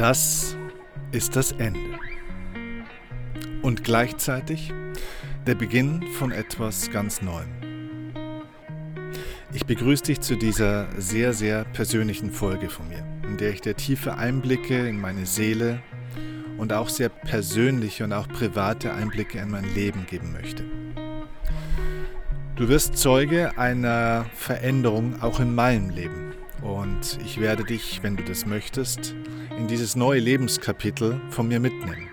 Das ist das Ende. Und gleichzeitig der Beginn von etwas ganz Neuem. Ich begrüße dich zu dieser sehr, sehr persönlichen Folge von mir, in der ich dir tiefe Einblicke in meine Seele und auch sehr persönliche und auch private Einblicke in mein Leben geben möchte. Du wirst Zeuge einer Veränderung auch in meinem Leben. Und ich werde dich, wenn du das möchtest, in dieses neue Lebenskapitel von mir mitnehmen.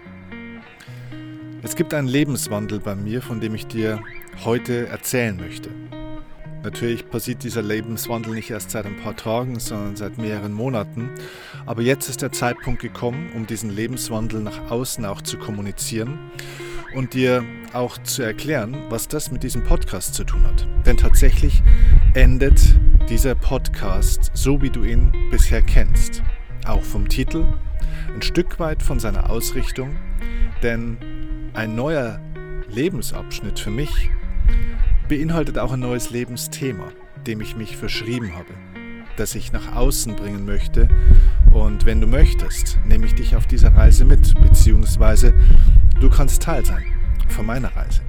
Es gibt einen Lebenswandel bei mir, von dem ich dir heute erzählen möchte. Natürlich passiert dieser Lebenswandel nicht erst seit ein paar Tagen, sondern seit mehreren Monaten. Aber jetzt ist der Zeitpunkt gekommen, um diesen Lebenswandel nach außen auch zu kommunizieren und dir auch zu erklären, was das mit diesem Podcast zu tun hat. Denn tatsächlich endet dieser Podcast so, wie du ihn bisher kennst. Auch vom Titel, ein Stück weit von seiner Ausrichtung, denn ein neuer Lebensabschnitt für mich beinhaltet auch ein neues Lebensthema, dem ich mich verschrieben habe, das ich nach außen bringen möchte. Und wenn du möchtest, nehme ich dich auf dieser Reise mit, beziehungsweise Du kannst Teil sein von meiner Reise.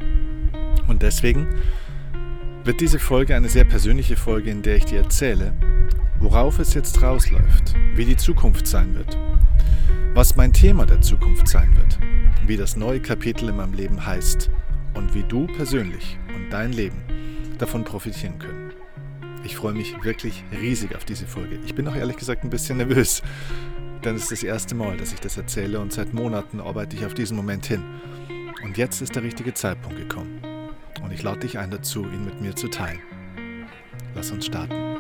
Und deswegen wird diese Folge eine sehr persönliche Folge, in der ich dir erzähle, worauf es jetzt rausläuft, wie die Zukunft sein wird, was mein Thema der Zukunft sein wird, wie das neue Kapitel in meinem Leben heißt und wie du persönlich und dein Leben davon profitieren können. Ich freue mich wirklich riesig auf diese Folge. Ich bin auch ehrlich gesagt ein bisschen nervös, denn es ist das erste Mal, dass ich das erzähle und seit Monaten arbeite ich auf diesen Moment hin. Und jetzt ist der richtige Zeitpunkt gekommen. Und ich lade dich ein dazu, ihn mit mir zu teilen. Lass uns starten.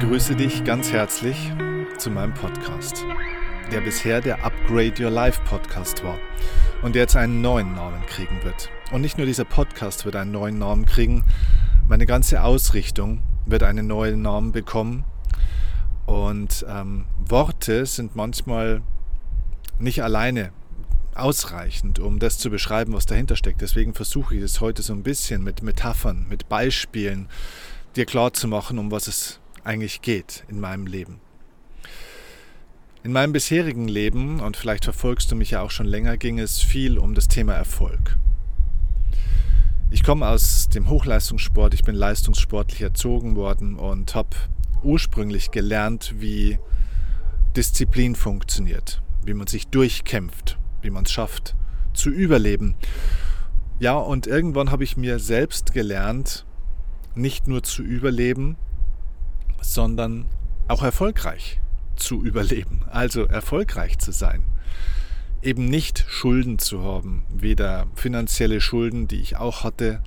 Begrüße dich ganz herzlich zu meinem Podcast, der bisher der Upgrade Your Life Podcast war und der jetzt einen neuen Namen kriegen wird. Und nicht nur dieser Podcast wird einen neuen Namen kriegen, meine ganze Ausrichtung wird einen neuen Namen bekommen. Und ähm, Worte sind manchmal nicht alleine ausreichend, um das zu beschreiben, was dahinter steckt. Deswegen versuche ich es heute so ein bisschen mit Metaphern, mit Beispielen dir klar zu machen, um was es eigentlich geht in meinem Leben. In meinem bisherigen Leben, und vielleicht verfolgst du mich ja auch schon länger, ging es viel um das Thema Erfolg. Ich komme aus dem Hochleistungssport, ich bin leistungssportlich erzogen worden und habe ursprünglich gelernt, wie Disziplin funktioniert, wie man sich durchkämpft, wie man es schafft zu überleben. Ja, und irgendwann habe ich mir selbst gelernt, nicht nur zu überleben, sondern auch erfolgreich zu überleben, also erfolgreich zu sein. Eben nicht Schulden zu haben, weder finanzielle Schulden, die ich auch hatte,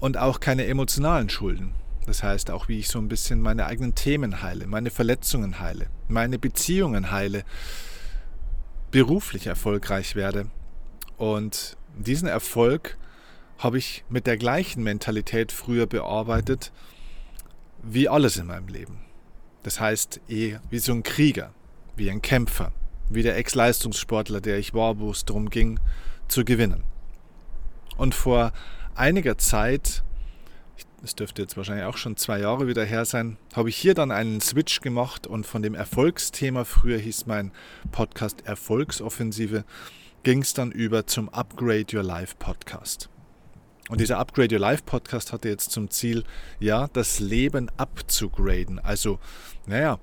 und auch keine emotionalen Schulden. Das heißt auch, wie ich so ein bisschen meine eigenen Themen heile, meine Verletzungen heile, meine Beziehungen heile, beruflich erfolgreich werde. Und diesen Erfolg habe ich mit der gleichen Mentalität früher bearbeitet, wie alles in meinem Leben. Das heißt, eh wie so ein Krieger, wie ein Kämpfer, wie der Ex-Leistungssportler, der ich war, wo es darum ging, zu gewinnen. Und vor einiger Zeit, das dürfte jetzt wahrscheinlich auch schon zwei Jahre wieder her sein, habe ich hier dann einen Switch gemacht und von dem Erfolgsthema, früher hieß mein Podcast Erfolgsoffensive, ging es dann über zum Upgrade Your Life Podcast. Und dieser Upgrade Your Life Podcast hatte jetzt zum Ziel, ja, das Leben abzugraden. Also, naja,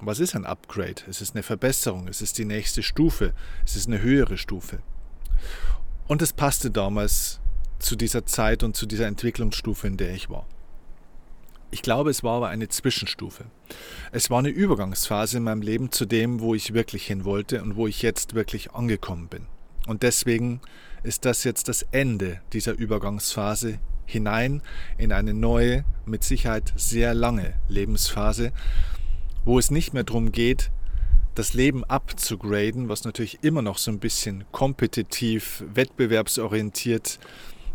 was ist ein Upgrade? Es ist eine Verbesserung, es ist die nächste Stufe, es ist eine höhere Stufe. Und es passte damals zu dieser Zeit und zu dieser Entwicklungsstufe, in der ich war. Ich glaube, es war aber eine Zwischenstufe. Es war eine Übergangsphase in meinem Leben zu dem, wo ich wirklich hin wollte und wo ich jetzt wirklich angekommen bin. Und deswegen ist das jetzt das Ende dieser Übergangsphase hinein in eine neue, mit Sicherheit sehr lange Lebensphase, wo es nicht mehr darum geht, das Leben abzugraden, was natürlich immer noch so ein bisschen kompetitiv, wettbewerbsorientiert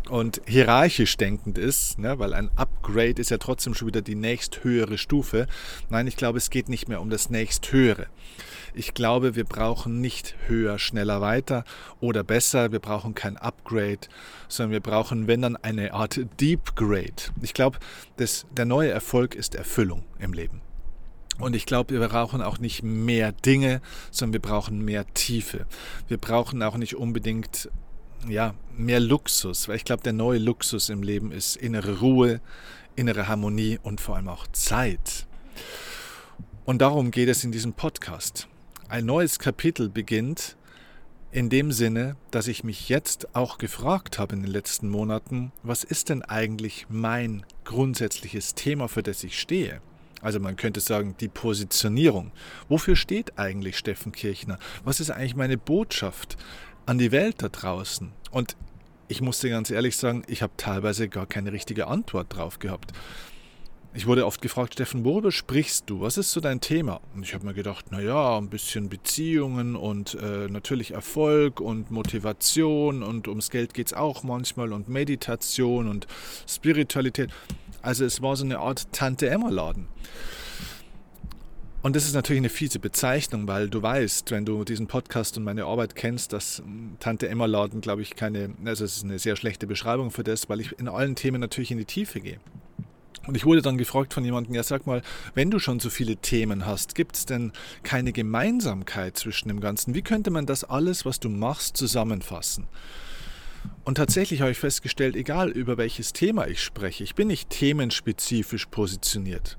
und hierarchisch denkend ist, ne, weil ein Upgrade ist ja trotzdem schon wieder die nächsthöhere Stufe. Nein, ich glaube, es geht nicht mehr um das nächsthöhere. Ich glaube, wir brauchen nicht höher, schneller, weiter oder besser. Wir brauchen kein Upgrade, sondern wir brauchen, wenn dann, eine Art Deep Grade. Ich glaube, der neue Erfolg ist Erfüllung im Leben. Und ich glaube, wir brauchen auch nicht mehr Dinge, sondern wir brauchen mehr Tiefe. Wir brauchen auch nicht unbedingt ja, mehr Luxus, weil ich glaube, der neue Luxus im Leben ist innere Ruhe, innere Harmonie und vor allem auch Zeit. Und darum geht es in diesem Podcast. Ein neues Kapitel beginnt in dem Sinne, dass ich mich jetzt auch gefragt habe in den letzten Monaten, was ist denn eigentlich mein grundsätzliches Thema, für das ich stehe? Also man könnte sagen, die Positionierung. Wofür steht eigentlich Steffen Kirchner? Was ist eigentlich meine Botschaft an die Welt da draußen? Und ich musste ganz ehrlich sagen, ich habe teilweise gar keine richtige Antwort drauf gehabt. Ich wurde oft gefragt, Steffen, worüber sprichst du? Was ist so dein Thema? Und ich habe mir gedacht, naja, ein bisschen Beziehungen und äh, natürlich Erfolg und Motivation und ums Geld geht es auch manchmal und Meditation und Spiritualität. Also es war so eine Art Tante-Emma-Laden. Und das ist natürlich eine fiese Bezeichnung, weil du weißt, wenn du diesen Podcast und meine Arbeit kennst, dass hm, Tante Emma Laden, glaube ich, keine, also es ist eine sehr schlechte Beschreibung für das, weil ich in allen Themen natürlich in die Tiefe gehe. Und ich wurde dann gefragt von jemandem, ja sag mal, wenn du schon so viele Themen hast, gibt es denn keine Gemeinsamkeit zwischen dem Ganzen? Wie könnte man das alles, was du machst, zusammenfassen? Und tatsächlich habe ich festgestellt, egal über welches Thema ich spreche, ich bin nicht themenspezifisch positioniert.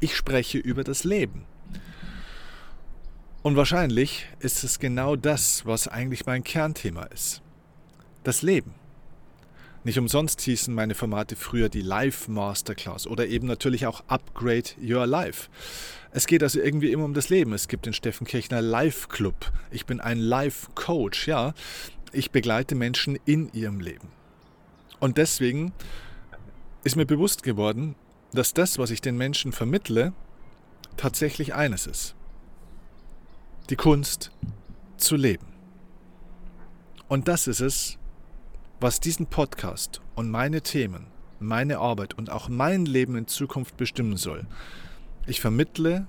Ich spreche über das Leben. Und wahrscheinlich ist es genau das, was eigentlich mein Kernthema ist. Das Leben. Nicht umsonst hießen meine Formate früher die Live Masterclass oder eben natürlich auch Upgrade Your Life. Es geht also irgendwie immer um das Leben. Es gibt den Steffen Kirchner Live Club. Ich bin ein Life Coach, ja. Ich begleite Menschen in ihrem Leben. Und deswegen ist mir bewusst geworden, dass das, was ich den Menschen vermittle, tatsächlich eines ist. Die Kunst zu leben. Und das ist es, was diesen Podcast und meine Themen, meine Arbeit und auch mein Leben in Zukunft bestimmen soll. Ich vermittle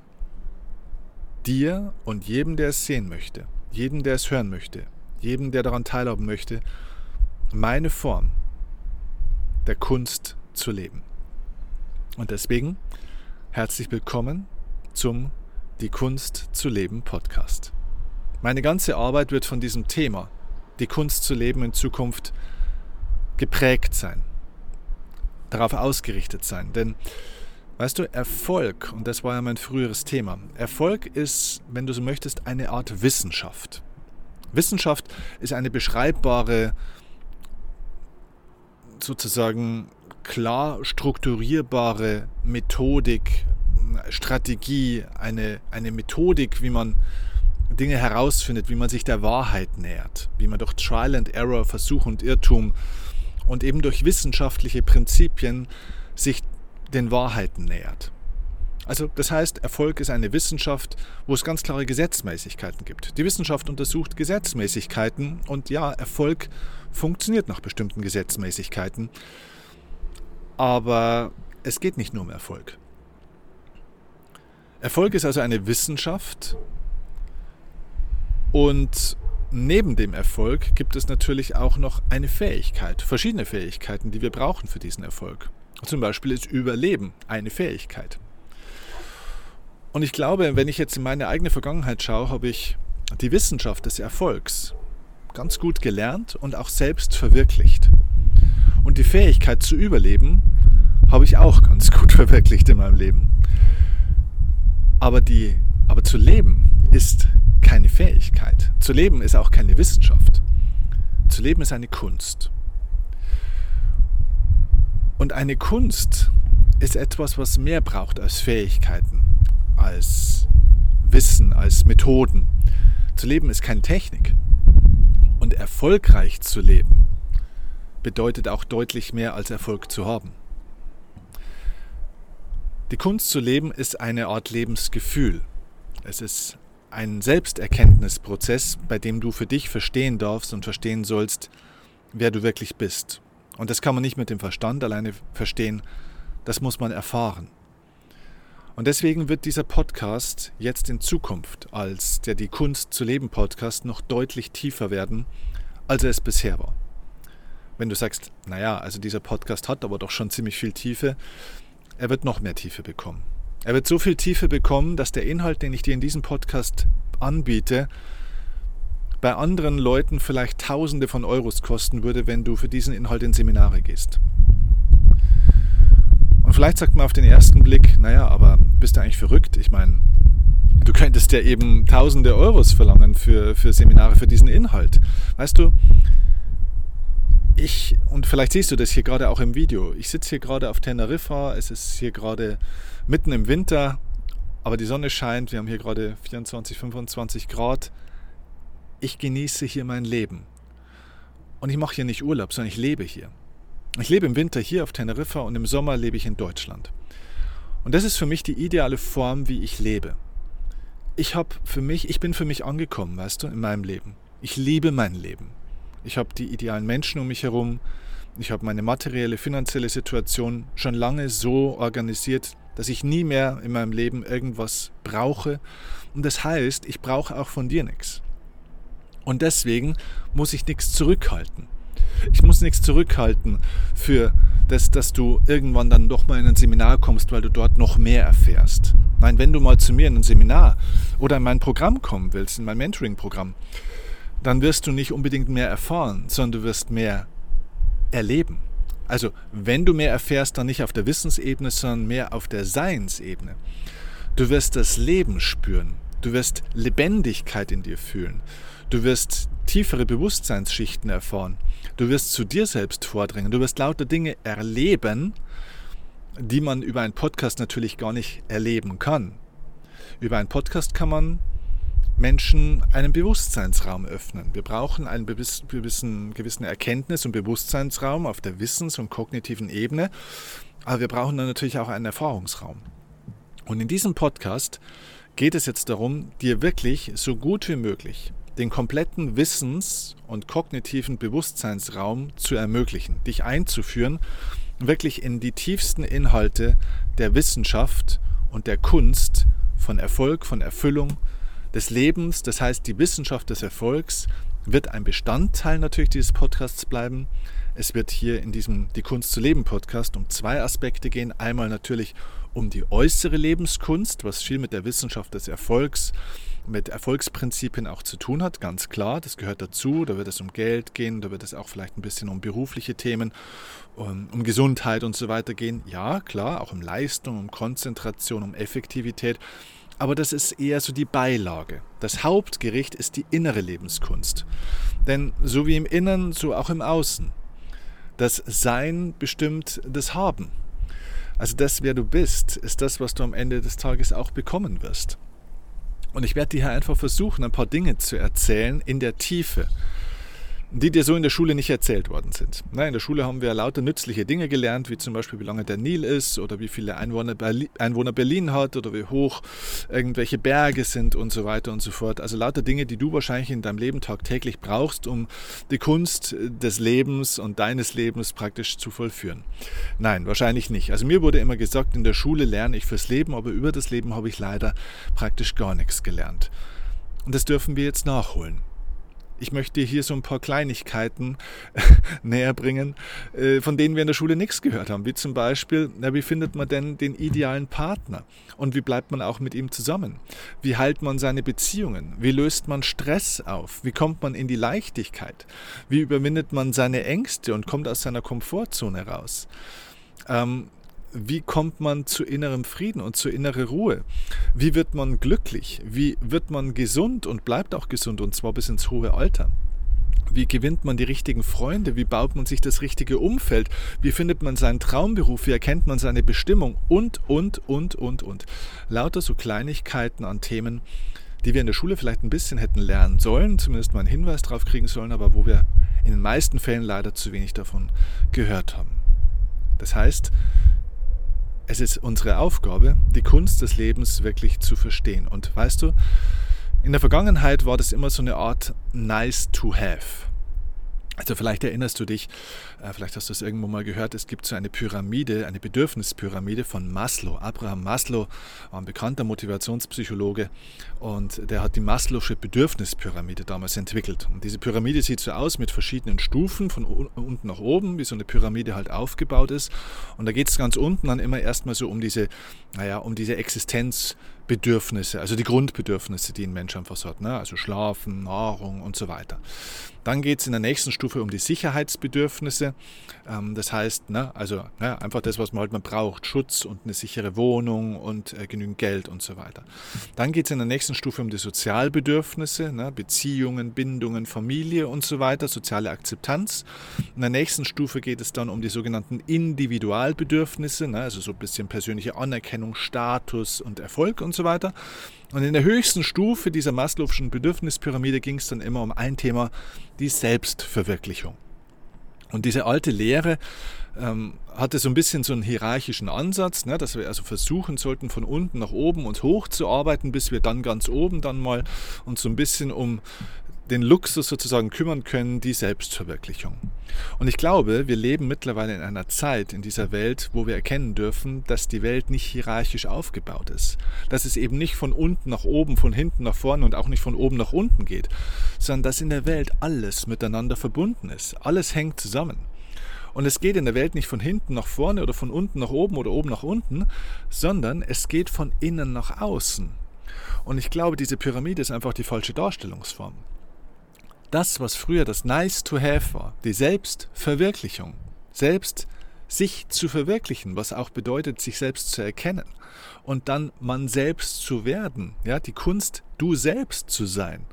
dir und jedem, der es sehen möchte, jedem, der es hören möchte, jedem, der daran teilhaben möchte, meine Form der Kunst zu leben. Und deswegen herzlich willkommen zum Die Kunst zu leben Podcast. Meine ganze Arbeit wird von diesem Thema, die Kunst zu leben in Zukunft, geprägt sein, darauf ausgerichtet sein. Denn, weißt du, Erfolg, und das war ja mein früheres Thema, Erfolg ist, wenn du so möchtest, eine Art Wissenschaft. Wissenschaft ist eine beschreibbare, sozusagen klar strukturierbare Methodik, Strategie, eine, eine Methodik, wie man Dinge herausfindet, wie man sich der Wahrheit nähert, wie man durch Trial and Error, Versuch und Irrtum und eben durch wissenschaftliche Prinzipien sich den Wahrheiten nähert. Also das heißt, Erfolg ist eine Wissenschaft, wo es ganz klare Gesetzmäßigkeiten gibt. Die Wissenschaft untersucht Gesetzmäßigkeiten und ja, Erfolg funktioniert nach bestimmten Gesetzmäßigkeiten. Aber es geht nicht nur um Erfolg. Erfolg ist also eine Wissenschaft und neben dem Erfolg gibt es natürlich auch noch eine Fähigkeit, verschiedene Fähigkeiten, die wir brauchen für diesen Erfolg. Zum Beispiel ist Überleben eine Fähigkeit. Und ich glaube, wenn ich jetzt in meine eigene Vergangenheit schaue, habe ich die Wissenschaft des Erfolgs ganz gut gelernt und auch selbst verwirklicht. Und die Fähigkeit zu überleben habe ich auch ganz gut verwirklicht in meinem Leben. Aber, die, aber zu leben ist keine Fähigkeit. Zu leben ist auch keine Wissenschaft. Zu leben ist eine Kunst. Und eine Kunst ist etwas, was mehr braucht als Fähigkeiten, als Wissen, als Methoden. Zu leben ist keine Technik. Und erfolgreich zu leben bedeutet auch deutlich mehr als Erfolg zu haben. Die Kunst zu leben ist eine Art Lebensgefühl. Es ist ein Selbsterkenntnisprozess, bei dem du für dich verstehen darfst und verstehen sollst, wer du wirklich bist Und das kann man nicht mit dem Verstand alleine verstehen, das muss man erfahren. Und deswegen wird dieser Podcast jetzt in Zukunft als der Die Kunst zu leben Podcast noch deutlich tiefer werden, als er es bisher war. Wenn du sagst, naja, also dieser Podcast hat aber doch schon ziemlich viel Tiefe, er wird noch mehr Tiefe bekommen. Er wird so viel Tiefe bekommen, dass der Inhalt, den ich dir in diesem Podcast anbiete, bei anderen Leuten vielleicht Tausende von Euros kosten würde, wenn du für diesen Inhalt in Seminare gehst. Und vielleicht sagt man auf den ersten Blick, naja, aber bist du eigentlich verrückt? Ich meine, du könntest ja eben Tausende Euros verlangen für, für Seminare, für diesen Inhalt. Weißt du, ich, und vielleicht siehst du das hier gerade auch im Video, ich sitze hier gerade auf Teneriffa, es ist hier gerade mitten im Winter, aber die Sonne scheint, wir haben hier gerade 24, 25 Grad. Ich genieße hier mein Leben. Und ich mache hier nicht Urlaub, sondern ich lebe hier. Ich lebe im Winter hier auf Teneriffa und im Sommer lebe ich in Deutschland. Und das ist für mich die ideale Form, wie ich lebe. Ich habe für mich, ich bin für mich angekommen, weißt du, in meinem Leben. Ich liebe mein Leben. Ich habe die idealen Menschen um mich herum. Ich habe meine materielle, finanzielle Situation schon lange so organisiert, dass ich nie mehr in meinem Leben irgendwas brauche. Und das heißt, ich brauche auch von dir nichts. Und deswegen muss ich nichts zurückhalten. Ich muss nichts zurückhalten für das, dass du irgendwann dann doch mal in ein Seminar kommst, weil du dort noch mehr erfährst. Nein, wenn du mal zu mir in ein Seminar oder in mein Programm kommen willst, in mein Mentoring-Programm, dann wirst du nicht unbedingt mehr erfahren, sondern du wirst mehr erleben. Also wenn du mehr erfährst, dann nicht auf der Wissensebene, sondern mehr auf der Seinsebene. Du wirst das Leben spüren. Du wirst Lebendigkeit in dir fühlen. Du wirst tiefere Bewusstseinsschichten erfahren. Du wirst zu dir selbst vordringen. Du wirst lauter Dinge erleben, die man über einen Podcast natürlich gar nicht erleben kann. Über einen Podcast kann man Menschen einen Bewusstseinsraum öffnen. Wir brauchen einen gewissen, gewissen Erkenntnis- und Bewusstseinsraum auf der Wissens- und kognitiven Ebene, aber wir brauchen dann natürlich auch einen Erfahrungsraum. Und in diesem Podcast geht es jetzt darum, dir wirklich so gut wie möglich den kompletten Wissens- und kognitiven Bewusstseinsraum zu ermöglichen, dich einzuführen, wirklich in die tiefsten Inhalte der Wissenschaft und der Kunst von Erfolg, von Erfüllung, des Lebens, das heißt die Wissenschaft des Erfolgs, wird ein Bestandteil natürlich dieses Podcasts bleiben. Es wird hier in diesem Die Kunst zu leben Podcast um zwei Aspekte gehen. Einmal natürlich um die äußere Lebenskunst, was viel mit der Wissenschaft des Erfolgs, mit Erfolgsprinzipien auch zu tun hat, ganz klar, das gehört dazu. Da wird es um Geld gehen, da wird es auch vielleicht ein bisschen um berufliche Themen, um, um Gesundheit und so weiter gehen. Ja, klar, auch um Leistung, um Konzentration, um Effektivität aber das ist eher so die Beilage. Das Hauptgericht ist die innere Lebenskunst. Denn so wie im Innen, so auch im Außen. Das Sein bestimmt das Haben. Also das, wer du bist, ist das, was du am Ende des Tages auch bekommen wirst. Und ich werde dir hier einfach versuchen, ein paar Dinge zu erzählen in der Tiefe die dir so in der Schule nicht erzählt worden sind. in der Schule haben wir lauter nützliche Dinge gelernt, wie zum Beispiel, wie lange der Nil ist oder wie viele Einwohner, Einwohner Berlin hat oder wie hoch irgendwelche Berge sind und so weiter und so fort. Also lauter Dinge, die du wahrscheinlich in deinem Leben tagtäglich brauchst, um die Kunst des Lebens und deines Lebens praktisch zu vollführen. Nein, wahrscheinlich nicht. Also mir wurde immer gesagt, in der Schule lerne ich fürs Leben, aber über das Leben habe ich leider praktisch gar nichts gelernt. Und das dürfen wir jetzt nachholen ich möchte hier so ein paar Kleinigkeiten näher bringen, äh, von denen wir in der Schule nichts gehört haben. Wie zum Beispiel, na, wie findet man denn den idealen Partner? Und wie bleibt man auch mit ihm zusammen? Wie heilt man seine Beziehungen? Wie löst man Stress auf? Wie kommt man in die Leichtigkeit? Wie überwindet man seine Ängste und kommt aus seiner Komfortzone raus? Ähm, wie kommt man zu innerem Frieden und zu innerer Ruhe? Wie wird man glücklich? Wie wird man gesund und bleibt auch gesund und zwar bis ins hohe Alter? Wie gewinnt man die richtigen Freunde? Wie baut man sich das richtige Umfeld? Wie findet man seinen Traumberuf? Wie erkennt man seine Bestimmung? Und, und, und, und, und. Lauter so Kleinigkeiten an Themen, die wir in der Schule vielleicht ein bisschen hätten lernen sollen, zumindest mal einen Hinweis darauf kriegen sollen, aber wo wir in den meisten Fällen leider zu wenig davon gehört haben. Das heißt, es ist unsere Aufgabe, die Kunst des Lebens wirklich zu verstehen. Und weißt du, in der Vergangenheit war das immer so eine Art nice to have. Also vielleicht erinnerst du dich, äh, vielleicht hast du es irgendwo mal gehört, es gibt so eine Pyramide, eine Bedürfnispyramide von Maslow. Abraham Maslow war ein bekannter Motivationspsychologe und der hat die Maslow'sche Bedürfnispyramide damals entwickelt. Und diese Pyramide sieht so aus mit verschiedenen Stufen von unten nach oben, wie so eine Pyramide halt aufgebaut ist. Und da geht es ganz unten dann immer erstmal so um diese, naja, um diese Existenzbedürfnisse, also die Grundbedürfnisse, die ein Mensch einfach so hat. Ne? Also Schlafen, Nahrung und so weiter. Dann geht es in der nächsten Stufe um die Sicherheitsbedürfnisse. Ähm, das heißt, ne, also ne, einfach das, was man halt mal braucht, Schutz und eine sichere Wohnung und äh, genügend Geld und so weiter. Dann geht es in der nächsten Stufe um die Sozialbedürfnisse, ne, Beziehungen, Bindungen, Familie und so weiter, soziale Akzeptanz. In der nächsten Stufe geht es dann um die sogenannten Individualbedürfnisse, ne, also so ein bisschen persönliche Anerkennung, Status und Erfolg und so weiter. Und in der höchsten Stufe dieser Maslow'schen Bedürfnispyramide ging es dann immer um ein Thema, die Selbstverwirklichung. Und diese alte Lehre ähm, hatte so ein bisschen so einen hierarchischen Ansatz, ne, dass wir also versuchen sollten, von unten nach oben und hoch zu arbeiten, bis wir dann ganz oben dann mal uns so ein bisschen um den Luxus sozusagen kümmern können, die Selbstverwirklichung. Und ich glaube, wir leben mittlerweile in einer Zeit in dieser Welt, wo wir erkennen dürfen, dass die Welt nicht hierarchisch aufgebaut ist. Dass es eben nicht von unten nach oben, von hinten nach vorne und auch nicht von oben nach unten geht, sondern dass in der Welt alles miteinander verbunden ist. Alles hängt zusammen. Und es geht in der Welt nicht von hinten nach vorne oder von unten nach oben oder oben nach unten, sondern es geht von innen nach außen. Und ich glaube, diese Pyramide ist einfach die falsche Darstellungsform das, was früher das Nice to Have war, die Selbstverwirklichung, selbst sich zu verwirklichen, was auch bedeutet, sich selbst zu erkennen und dann man selbst zu werden, ja, die Kunst, du selbst zu sein.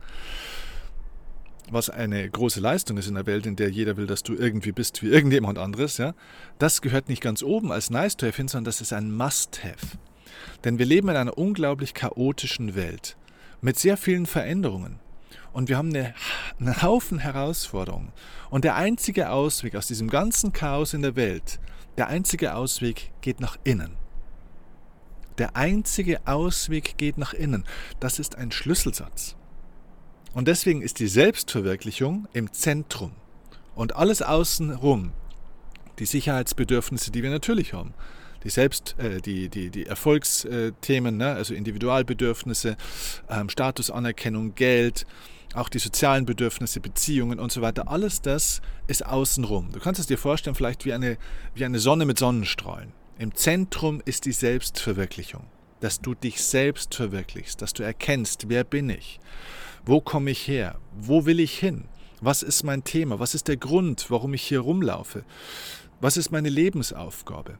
Was eine große Leistung ist in der Welt, in der jeder will, dass du irgendwie bist wie irgendjemand anderes, ja, das gehört nicht ganz oben als nice to have hin, sondern das ist ein must have. Denn wir leben in einer unglaublich chaotischen Welt mit sehr vielen Veränderungen. Und wir haben eine, einen Haufen Herausforderungen. Und der einzige Ausweg aus diesem ganzen Chaos in der Welt, der einzige Ausweg geht nach innen. Der einzige Ausweg geht nach innen. Das ist ein Schlüsselsatz. Und deswegen ist die Selbstverwirklichung im Zentrum. Und alles außenrum, die Sicherheitsbedürfnisse, die wir natürlich haben, die Selbst, äh, die, die, die Erfolgsthemen, ne? also Individualbedürfnisse, ähm, Statusanerkennung, Geld, auch die sozialen Bedürfnisse, Beziehungen und so weiter, alles das ist außenrum. Du kannst es dir vorstellen, vielleicht wie eine, wie eine Sonne mit Sonnenstrahlen. Im Zentrum ist die Selbstverwirklichung, dass du dich selbst verwirklichst, dass du erkennst, wer bin ich, wo komme ich her, wo will ich hin, was ist mein Thema, was ist der Grund, warum ich hier rumlaufe, was ist meine Lebensaufgabe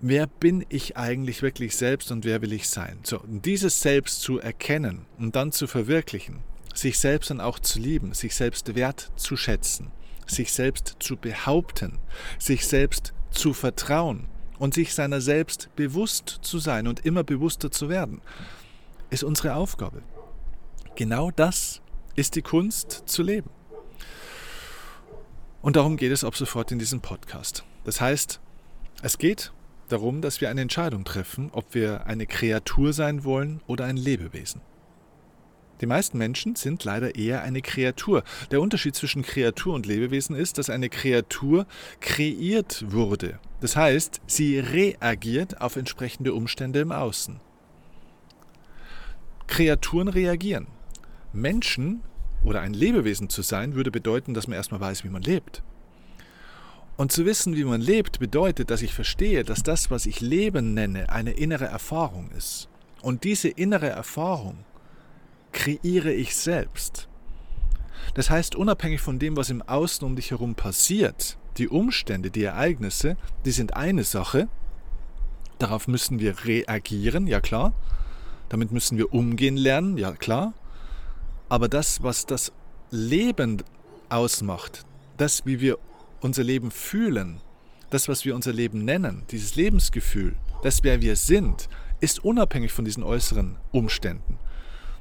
wer bin ich eigentlich wirklich selbst und wer will ich sein? So, dieses Selbst zu erkennen und dann zu verwirklichen, sich selbst dann auch zu lieben, sich selbst wert zu schätzen, sich selbst zu behaupten, sich selbst zu vertrauen und sich seiner selbst bewusst zu sein und immer bewusster zu werden, ist unsere Aufgabe. Genau das ist die Kunst zu leben. Und darum geht es ab sofort in diesem Podcast. Das heißt, es geht darum, dass wir eine Entscheidung treffen, ob wir eine Kreatur sein wollen oder ein Lebewesen. Die meisten Menschen sind leider eher eine Kreatur. Der Unterschied zwischen Kreatur und Lebewesen ist, dass eine Kreatur kreiert wurde. Das heißt, sie reagiert auf entsprechende Umstände im Außen. Kreaturen reagieren. Menschen oder ein Lebewesen zu sein, würde bedeuten, dass man erstmal weiß, wie man lebt. Und zu wissen, wie man lebt, bedeutet, dass ich verstehe, dass das, was ich Leben nenne, eine innere Erfahrung ist. Und diese innere Erfahrung kreiere ich selbst. Das heißt, unabhängig von dem, was im Außen um dich herum passiert, die Umstände, die Ereignisse, die sind eine Sache. Darauf müssen wir reagieren, ja klar. Damit müssen wir umgehen lernen, ja klar. Aber das, was das Leben ausmacht, das, wie wir unser Leben fühlen, das, was wir unser Leben nennen, dieses Lebensgefühl, das, wer wir sind, ist unabhängig von diesen äußeren Umständen.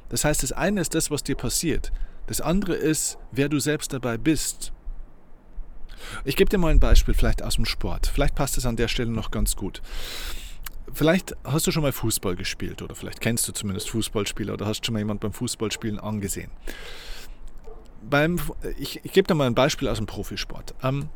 Das heißt, das eine ist das, was dir passiert. Das andere ist, wer du selbst dabei bist. Ich gebe dir mal ein Beispiel, vielleicht aus dem Sport. Vielleicht passt es an der Stelle noch ganz gut. Vielleicht hast du schon mal Fußball gespielt oder vielleicht kennst du zumindest Fußballspieler oder hast schon mal jemand beim Fußballspielen angesehen beim, ich, ich gebe da mal ein Beispiel aus dem Profisport. Ähm,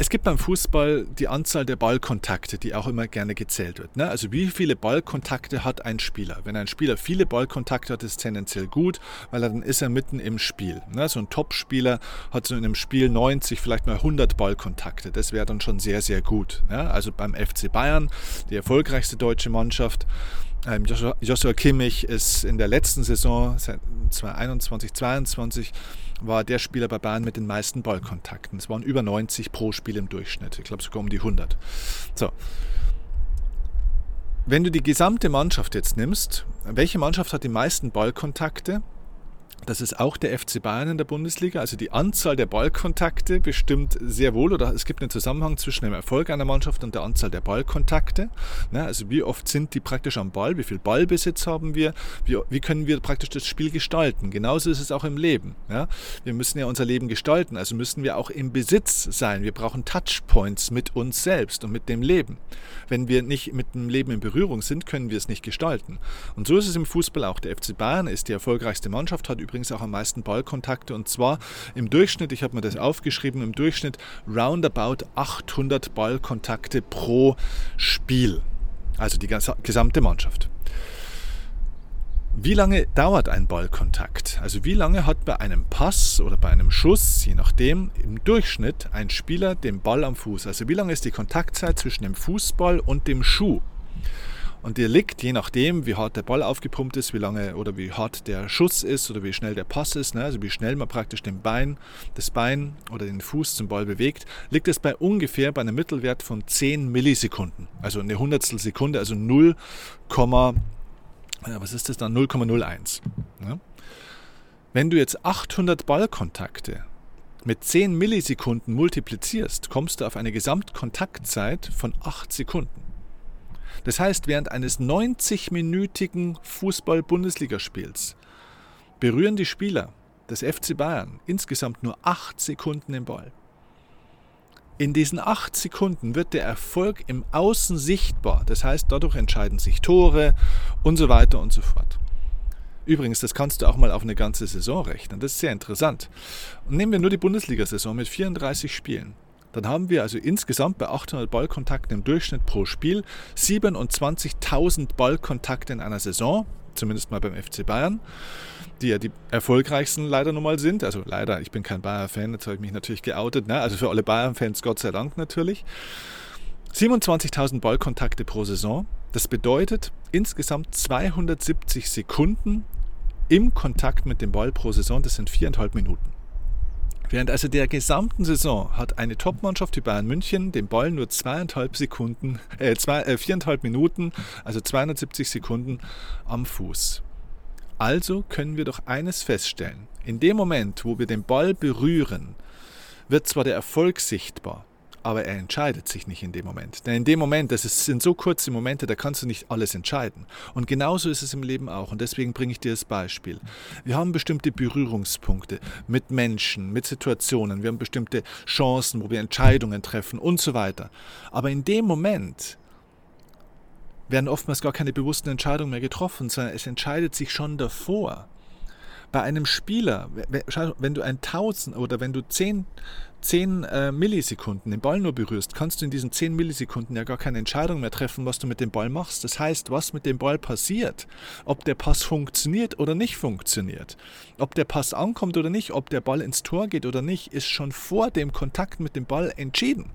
es gibt beim Fußball die Anzahl der Ballkontakte, die auch immer gerne gezählt wird. Ne? Also wie viele Ballkontakte hat ein Spieler? Wenn ein Spieler viele Ballkontakte hat, ist es tendenziell gut, weil dann ist er mitten im Spiel. Ne? So ein Top-Spieler hat so in einem Spiel 90, vielleicht mal 100 Ballkontakte. Das wäre dann schon sehr, sehr gut. Ne? Also beim FC Bayern, die erfolgreichste deutsche Mannschaft, ähm, Joshua Kimmich ist in der letzten Saison 2021, 2022 war der Spieler bei Bayern mit den meisten Ballkontakten. Es waren über 90 pro Spiel im Durchschnitt. Ich glaube sogar um die 100. So. Wenn du die gesamte Mannschaft jetzt nimmst, welche Mannschaft hat die meisten Ballkontakte? Das ist auch der FC Bayern in der Bundesliga. Also die Anzahl der Ballkontakte bestimmt sehr wohl oder es gibt einen Zusammenhang zwischen dem Erfolg einer Mannschaft und der Anzahl der Ballkontakte. Also wie oft sind die praktisch am Ball, wie viel Ballbesitz haben wir, wie, können wir praktisch das Spiel gestalten. Genauso ist es auch im Leben. Wir müssen ja unser Leben gestalten, also müssen wir auch im Besitz sein. Wir brauchen Touchpoints mit uns selbst und mit dem Leben. Wenn wir nicht mit dem Leben in Berührung sind, können wir es nicht gestalten. Und so ist es im Fußball auch. Der FC Bayern ist die erfolgreichste Mannschaft, hat übrigens auch am meisten Ballkontakte und zwar im Durchschnitt, ich habe mir das aufgeschrieben, im Durchschnitt roundabout 800 Ballkontakte pro Spiel. Also die gesamte Mannschaft. Wie lange dauert ein Ballkontakt? Also wie lange hat bei einem Pass oder bei einem Schuss, je nachdem, im Durchschnitt ein Spieler den Ball am Fuß? Also wie lange ist die Kontaktzeit zwischen dem Fußball und dem Schuh? Und der liegt, je nachdem, wie hart der Ball aufgepumpt ist, wie lange oder wie hart der Schuss ist oder wie schnell der Pass ist, ne? also wie schnell man praktisch den Bein, das Bein oder den Fuß zum Ball bewegt, liegt es bei ungefähr bei einem Mittelwert von 10 Millisekunden. Also eine Hundertstel Sekunde, also 0, was ist das dann? 0,01. Ne? Wenn du jetzt 800 Ballkontakte mit 10 Millisekunden multiplizierst, kommst du auf eine Gesamtkontaktzeit von 8 Sekunden. Das heißt, während eines 90-minütigen Fußball-Bundesligaspiels berühren die Spieler des FC Bayern insgesamt nur 8 Sekunden den Ball. In diesen 8 Sekunden wird der Erfolg im Außen sichtbar. Das heißt, dadurch entscheiden sich Tore und so weiter und so fort. Übrigens, das kannst du auch mal auf eine ganze Saison rechnen. Das ist sehr interessant. Und nehmen wir nur die Bundesliga-Saison mit 34 Spielen dann haben wir also insgesamt bei 800 Ballkontakten im Durchschnitt pro Spiel 27.000 Ballkontakte in einer Saison, zumindest mal beim FC Bayern, die ja die erfolgreichsten leider nun mal sind. Also leider, ich bin kein Bayern-Fan, jetzt habe ich mich natürlich geoutet, ne? also für alle Bayern-Fans Gott sei Dank natürlich. 27.000 Ballkontakte pro Saison, das bedeutet insgesamt 270 Sekunden im Kontakt mit dem Ball pro Saison, das sind viereinhalb Minuten. Während also der gesamten Saison hat eine Topmannschaft wie Bayern München den Ball nur zweieinhalb Sekunden, äh, zwei, äh, viereinhalb Minuten, also 270 Sekunden am Fuß. Also können wir doch eines feststellen. In dem Moment, wo wir den Ball berühren, wird zwar der Erfolg sichtbar, aber er entscheidet sich nicht in dem Moment. Denn in dem Moment, das sind so kurze Momente, da kannst du nicht alles entscheiden. Und genauso ist es im Leben auch. Und deswegen bringe ich dir das Beispiel. Wir haben bestimmte Berührungspunkte mit Menschen, mit Situationen. Wir haben bestimmte Chancen, wo wir Entscheidungen treffen und so weiter. Aber in dem Moment werden oftmals gar keine bewussten Entscheidungen mehr getroffen, sondern es entscheidet sich schon davor. Bei einem Spieler, wenn du ein Tausend oder wenn du zehn 10 äh, Millisekunden den Ball nur berührst, kannst du in diesen 10 Millisekunden ja gar keine Entscheidung mehr treffen, was du mit dem Ball machst. Das heißt, was mit dem Ball passiert, ob der Pass funktioniert oder nicht funktioniert, ob der Pass ankommt oder nicht, ob der Ball ins Tor geht oder nicht, ist schon vor dem Kontakt mit dem Ball entschieden.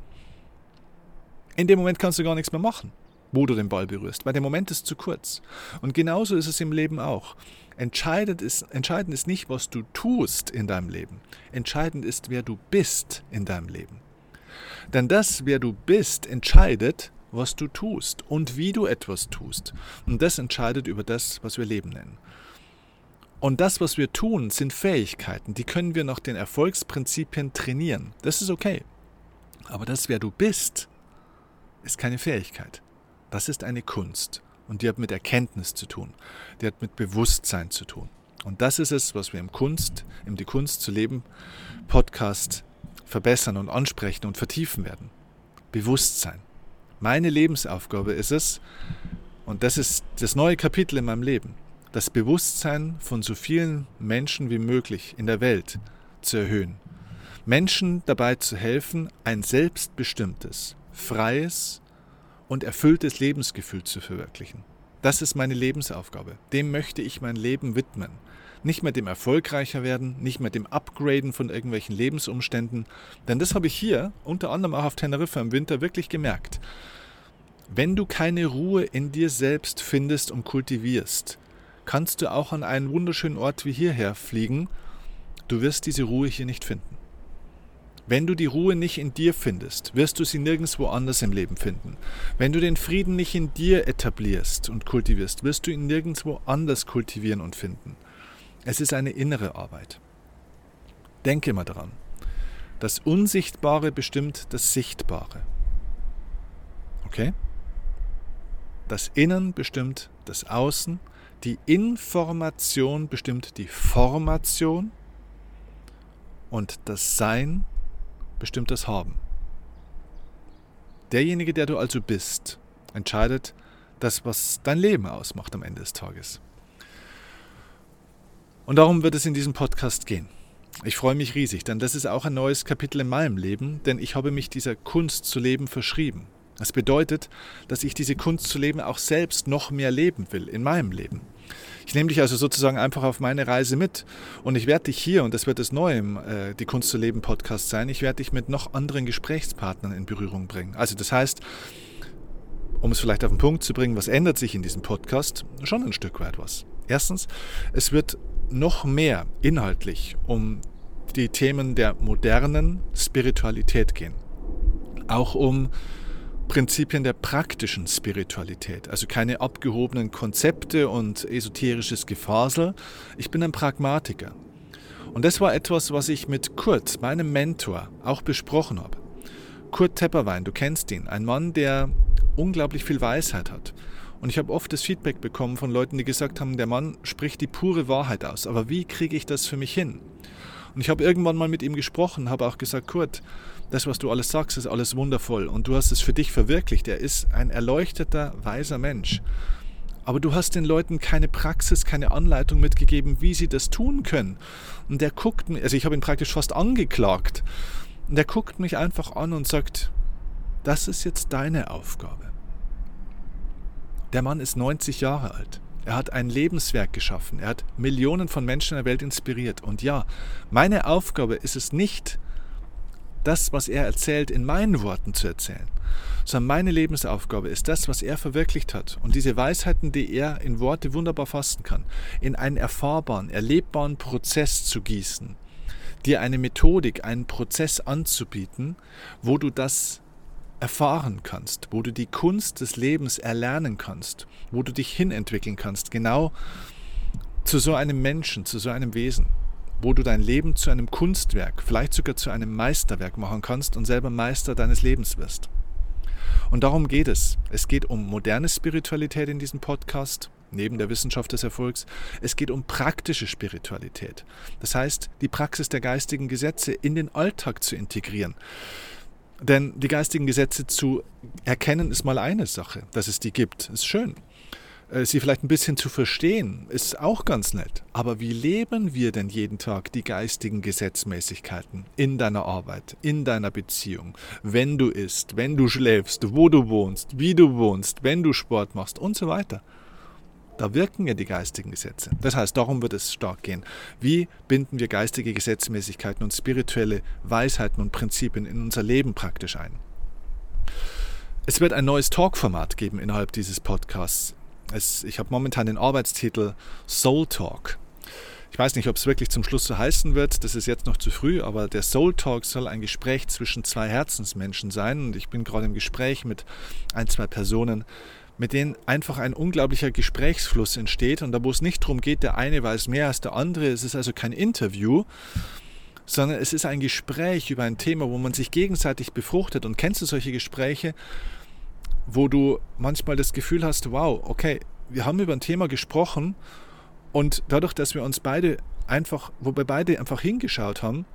In dem Moment kannst du gar nichts mehr machen wo du den Ball berührst, weil der Moment ist zu kurz. Und genauso ist es im Leben auch. Entscheidend ist, entscheidend ist nicht, was du tust in deinem Leben. Entscheidend ist, wer du bist in deinem Leben. Denn das, wer du bist, entscheidet, was du tust und wie du etwas tust. Und das entscheidet über das, was wir Leben nennen. Und das, was wir tun, sind Fähigkeiten, die können wir nach den Erfolgsprinzipien trainieren. Das ist okay. Aber das, wer du bist, ist keine Fähigkeit. Das ist eine Kunst und die hat mit Erkenntnis zu tun, die hat mit Bewusstsein zu tun. Und das ist es, was wir im Kunst, im Die Kunst zu leben Podcast verbessern und ansprechen und vertiefen werden. Bewusstsein. Meine Lebensaufgabe ist es, und das ist das neue Kapitel in meinem Leben, das Bewusstsein von so vielen Menschen wie möglich in der Welt zu erhöhen. Menschen dabei zu helfen, ein selbstbestimmtes, freies und erfülltes Lebensgefühl zu verwirklichen. Das ist meine Lebensaufgabe. Dem möchte ich mein Leben widmen. Nicht mehr dem erfolgreicher werden, nicht mehr dem Upgraden von irgendwelchen Lebensumständen. Denn das habe ich hier, unter anderem auch auf Teneriffa im Winter, wirklich gemerkt. Wenn du keine Ruhe in dir selbst findest und kultivierst, kannst du auch an einen wunderschönen Ort wie hierher fliegen. Du wirst diese Ruhe hier nicht finden. Wenn du die Ruhe nicht in dir findest, wirst du sie nirgendwo anders im Leben finden. Wenn du den Frieden nicht in dir etablierst und kultivierst, wirst du ihn nirgendwo anders kultivieren und finden. Es ist eine innere Arbeit. Denke immer daran. Das Unsichtbare bestimmt das Sichtbare. Okay? Das Innen bestimmt das Außen. Die Information bestimmt die Formation. Und das Sein bestimmt das Haben. Derjenige, der du also bist, entscheidet das, was dein Leben ausmacht am Ende des Tages. Und darum wird es in diesem Podcast gehen. Ich freue mich riesig, denn das ist auch ein neues Kapitel in meinem Leben, denn ich habe mich dieser Kunst zu leben verschrieben. Das bedeutet, dass ich diese Kunst zu leben auch selbst noch mehr leben will in meinem Leben. Ich nehme dich also sozusagen einfach auf meine Reise mit und ich werde dich hier, und das wird das Neue im äh, Die Kunst zu leben Podcast sein, ich werde dich mit noch anderen Gesprächspartnern in Berührung bringen. Also das heißt, um es vielleicht auf den Punkt zu bringen, was ändert sich in diesem Podcast? Schon ein Stück weit was. Erstens, es wird noch mehr inhaltlich um die Themen der modernen Spiritualität gehen. Auch um Prinzipien der praktischen Spiritualität, also keine abgehobenen Konzepte und esoterisches Gefasel. Ich bin ein Pragmatiker. Und das war etwas, was ich mit Kurt, meinem Mentor, auch besprochen habe. Kurt Tepperwein, du kennst ihn, ein Mann, der unglaublich viel Weisheit hat. Und ich habe oft das Feedback bekommen von Leuten, die gesagt haben, der Mann spricht die pure Wahrheit aus. Aber wie kriege ich das für mich hin? Und ich habe irgendwann mal mit ihm gesprochen, habe auch gesagt, Kurt, das, was du alles sagst, ist alles wundervoll und du hast es für dich verwirklicht. Er ist ein erleuchteter, weiser Mensch. Aber du hast den Leuten keine Praxis, keine Anleitung mitgegeben, wie sie das tun können. Und der guckt mich, also ich habe ihn praktisch fast angeklagt. Und der guckt mich einfach an und sagt, das ist jetzt deine Aufgabe. Der Mann ist 90 Jahre alt. Er hat ein Lebenswerk geschaffen. Er hat Millionen von Menschen in der Welt inspiriert. Und ja, meine Aufgabe ist es nicht, das, was er erzählt, in meinen Worten zu erzählen, sondern meine Lebensaufgabe ist das, was er verwirklicht hat. Und diese Weisheiten, die er in Worte wunderbar fassen kann, in einen erfahrbaren, erlebbaren Prozess zu gießen, dir eine Methodik, einen Prozess anzubieten, wo du das erfahren kannst, wo du die Kunst des Lebens erlernen kannst, wo du dich hinentwickeln kannst, genau zu so einem Menschen, zu so einem Wesen, wo du dein Leben zu einem Kunstwerk, vielleicht sogar zu einem Meisterwerk machen kannst und selber Meister deines Lebens wirst. Und darum geht es. Es geht um moderne Spiritualität in diesem Podcast, neben der Wissenschaft des Erfolgs. Es geht um praktische Spiritualität. Das heißt, die Praxis der geistigen Gesetze in den Alltag zu integrieren. Denn die geistigen Gesetze zu erkennen ist mal eine Sache, dass es die gibt. Ist schön. Äh, sie vielleicht ein bisschen zu verstehen, ist auch ganz nett. Aber wie leben wir denn jeden Tag die geistigen Gesetzmäßigkeiten in deiner Arbeit, in deiner Beziehung, wenn du isst, wenn du schläfst, wo du wohnst, wie du wohnst, wenn du Sport machst und so weiter? Da wirken ja die geistigen Gesetze. Das heißt, darum wird es stark gehen. Wie binden wir geistige Gesetzmäßigkeiten und spirituelle Weisheiten und Prinzipien in unser Leben praktisch ein? Es wird ein neues Talk-Format geben innerhalb dieses Podcasts. Es, ich habe momentan den Arbeitstitel Soul Talk. Ich weiß nicht, ob es wirklich zum Schluss so heißen wird, das ist jetzt noch zu früh, aber der Soul Talk soll ein Gespräch zwischen zwei Herzensmenschen sein und ich bin gerade im Gespräch mit ein, zwei Personen, mit denen einfach ein unglaublicher Gesprächsfluss entsteht und da wo es nicht darum geht, der eine weiß mehr als der andere, es ist also kein Interview, sondern es ist ein Gespräch über ein Thema, wo man sich gegenseitig befruchtet. Und kennst du solche Gespräche, wo du manchmal das Gefühl hast, wow, okay, wir haben über ein Thema gesprochen und dadurch, dass wir uns beide einfach, wo wir beide einfach hingeschaut haben,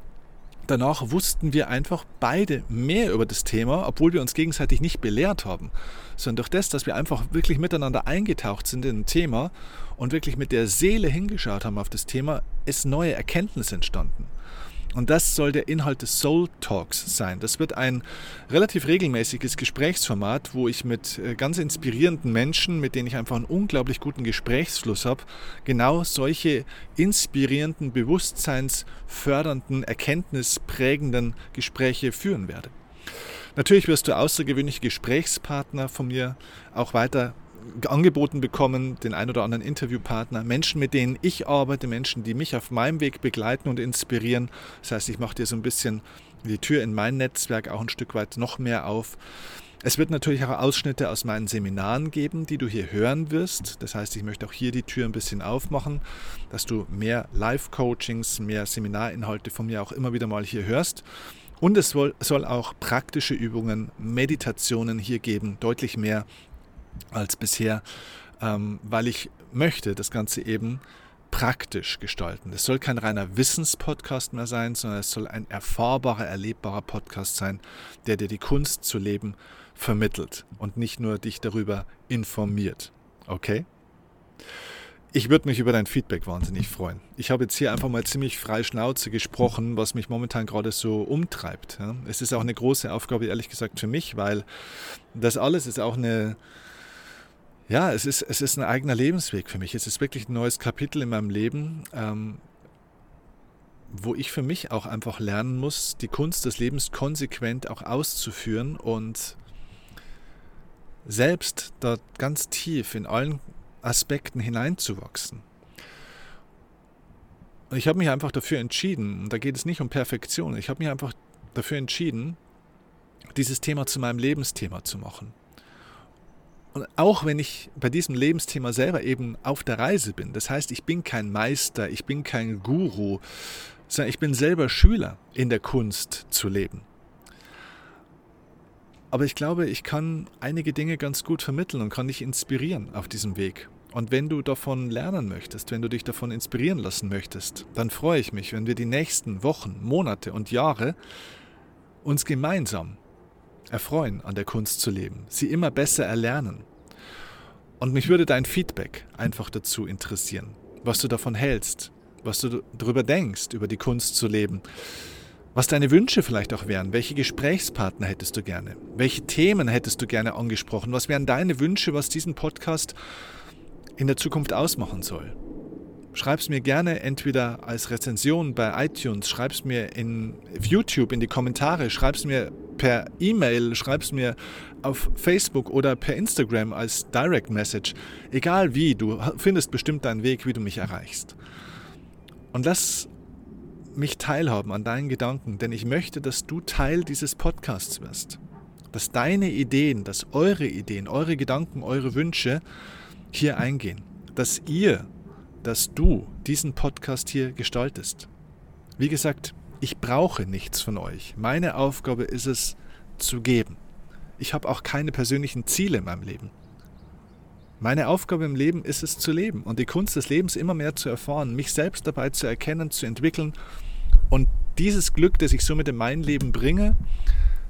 danach wussten wir einfach beide mehr über das Thema, obwohl wir uns gegenseitig nicht belehrt haben, sondern durch das, dass wir einfach wirklich miteinander eingetaucht sind in ein Thema und wirklich mit der Seele hingeschaut haben auf das Thema, ist neue Erkenntnis entstanden. Und das soll der Inhalt des Soul Talks sein. Das wird ein relativ regelmäßiges Gesprächsformat, wo ich mit äh, ganz inspirierenden Menschen, mit denen ich einfach einen unglaublich guten Gesprächsfluss habe, genau solche inspirierenden, bewusstseinsfördernden, erkenntnisprägenden Gespräche führen werde. Natürlich wirst du außergewöhnliche Gesprächspartner von mir auch weiter angeboten bekommen, den ein oder anderen Interviewpartner, Menschen, mit denen ich arbeite, Menschen, die mich auf meinem Weg begleiten und inspirieren. Das heißt, ich mache dir so ein bisschen die Tür in mein Netzwerk auch ein Stück weit noch mehr auf. Es wird natürlich auch Ausschnitte aus meinen Seminaren geben, die du hier hören wirst. Das heißt, ich möchte auch hier die Tür ein bisschen aufmachen, dass du mehr Live-Coachings, mehr Seminarinhalte von mir auch immer wieder mal hier hörst. Und es soll auch praktische Übungen, Meditationen hier geben, deutlich mehr als bisher, ähm, weil ich möchte das Ganze eben praktisch gestalten. Es soll kein reiner Wissenspodcast mehr sein, sondern es soll ein erfahrbarer, erlebbarer Podcast sein, der dir die Kunst zu leben vermittelt und nicht nur dich darüber informiert. Okay? Ich würde mich über dein Feedback wahnsinnig freuen. Ich habe jetzt hier einfach mal ziemlich frei Schnauze gesprochen, was mich momentan gerade so umtreibt. Es ist auch eine große Aufgabe, ehrlich gesagt, für mich, weil das alles ist auch eine, ja, es ist, es ist ein eigener Lebensweg für mich. Es ist wirklich ein neues Kapitel in meinem Leben, ähm, wo ich für mich auch einfach lernen muss, die Kunst des Lebens konsequent auch auszuführen und selbst dort ganz tief in allen Aspekten hineinzuwachsen. Und ich habe mich einfach dafür entschieden, und da geht es nicht um Perfektion, ich habe mich einfach dafür entschieden, dieses Thema zu meinem Lebensthema zu machen. Auch wenn ich bei diesem Lebensthema selber eben auf der Reise bin, das heißt, ich bin kein Meister, ich bin kein Guru, sondern ich bin selber Schüler in der Kunst zu leben. Aber ich glaube, ich kann einige Dinge ganz gut vermitteln und kann dich inspirieren auf diesem Weg. Und wenn du davon lernen möchtest, wenn du dich davon inspirieren lassen möchtest, dann freue ich mich, wenn wir die nächsten Wochen, Monate und Jahre uns gemeinsam erfreuen, an der Kunst zu leben, sie immer besser erlernen. Und mich würde dein Feedback einfach dazu interessieren, was du davon hältst, was du darüber denkst, über die Kunst zu leben, was deine Wünsche vielleicht auch wären, welche Gesprächspartner hättest du gerne, welche Themen hättest du gerne angesprochen, was wären deine Wünsche, was diesen Podcast in der Zukunft ausmachen soll. Schreib es mir gerne entweder als Rezension bei iTunes, schreib es mir in YouTube in die Kommentare, schreib es mir per E-Mail, schreib es mir auf Facebook oder per Instagram als Direct Message. Egal wie, du findest bestimmt deinen Weg, wie du mich erreichst. Und lass mich teilhaben an deinen Gedanken, denn ich möchte, dass du Teil dieses Podcasts wirst. Dass deine Ideen, dass eure Ideen, eure Gedanken, eure Wünsche hier eingehen. Dass ihr, dass du diesen Podcast hier gestaltest. Wie gesagt, ich brauche nichts von euch. Meine Aufgabe ist es, zu geben. Ich habe auch keine persönlichen Ziele in meinem Leben. Meine Aufgabe im Leben ist es zu leben und die Kunst des Lebens immer mehr zu erfahren, mich selbst dabei zu erkennen, zu entwickeln und dieses Glück, das ich somit in mein Leben bringe,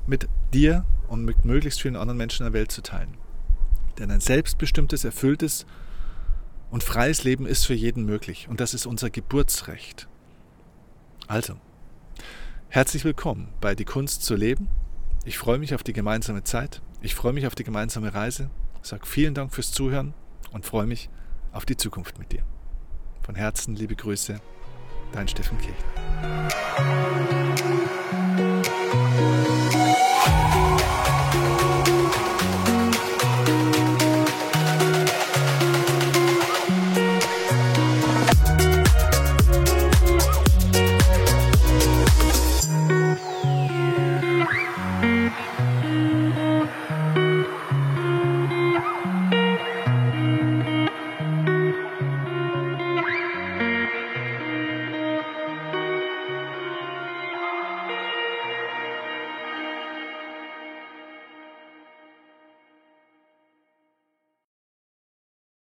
mit dir und mit möglichst vielen anderen Menschen der Welt zu teilen. Denn ein selbstbestimmtes, erfülltes und freies Leben ist für jeden möglich und das ist unser Geburtsrecht. Also, Herzlich willkommen bei Die Kunst zu leben. Ich freue mich auf die gemeinsame Zeit. Ich freue mich auf die gemeinsame Reise. Sage vielen Dank fürs Zuhören und freue mich auf die Zukunft mit dir. Von Herzen liebe Grüße, dein Steffen Kirchner.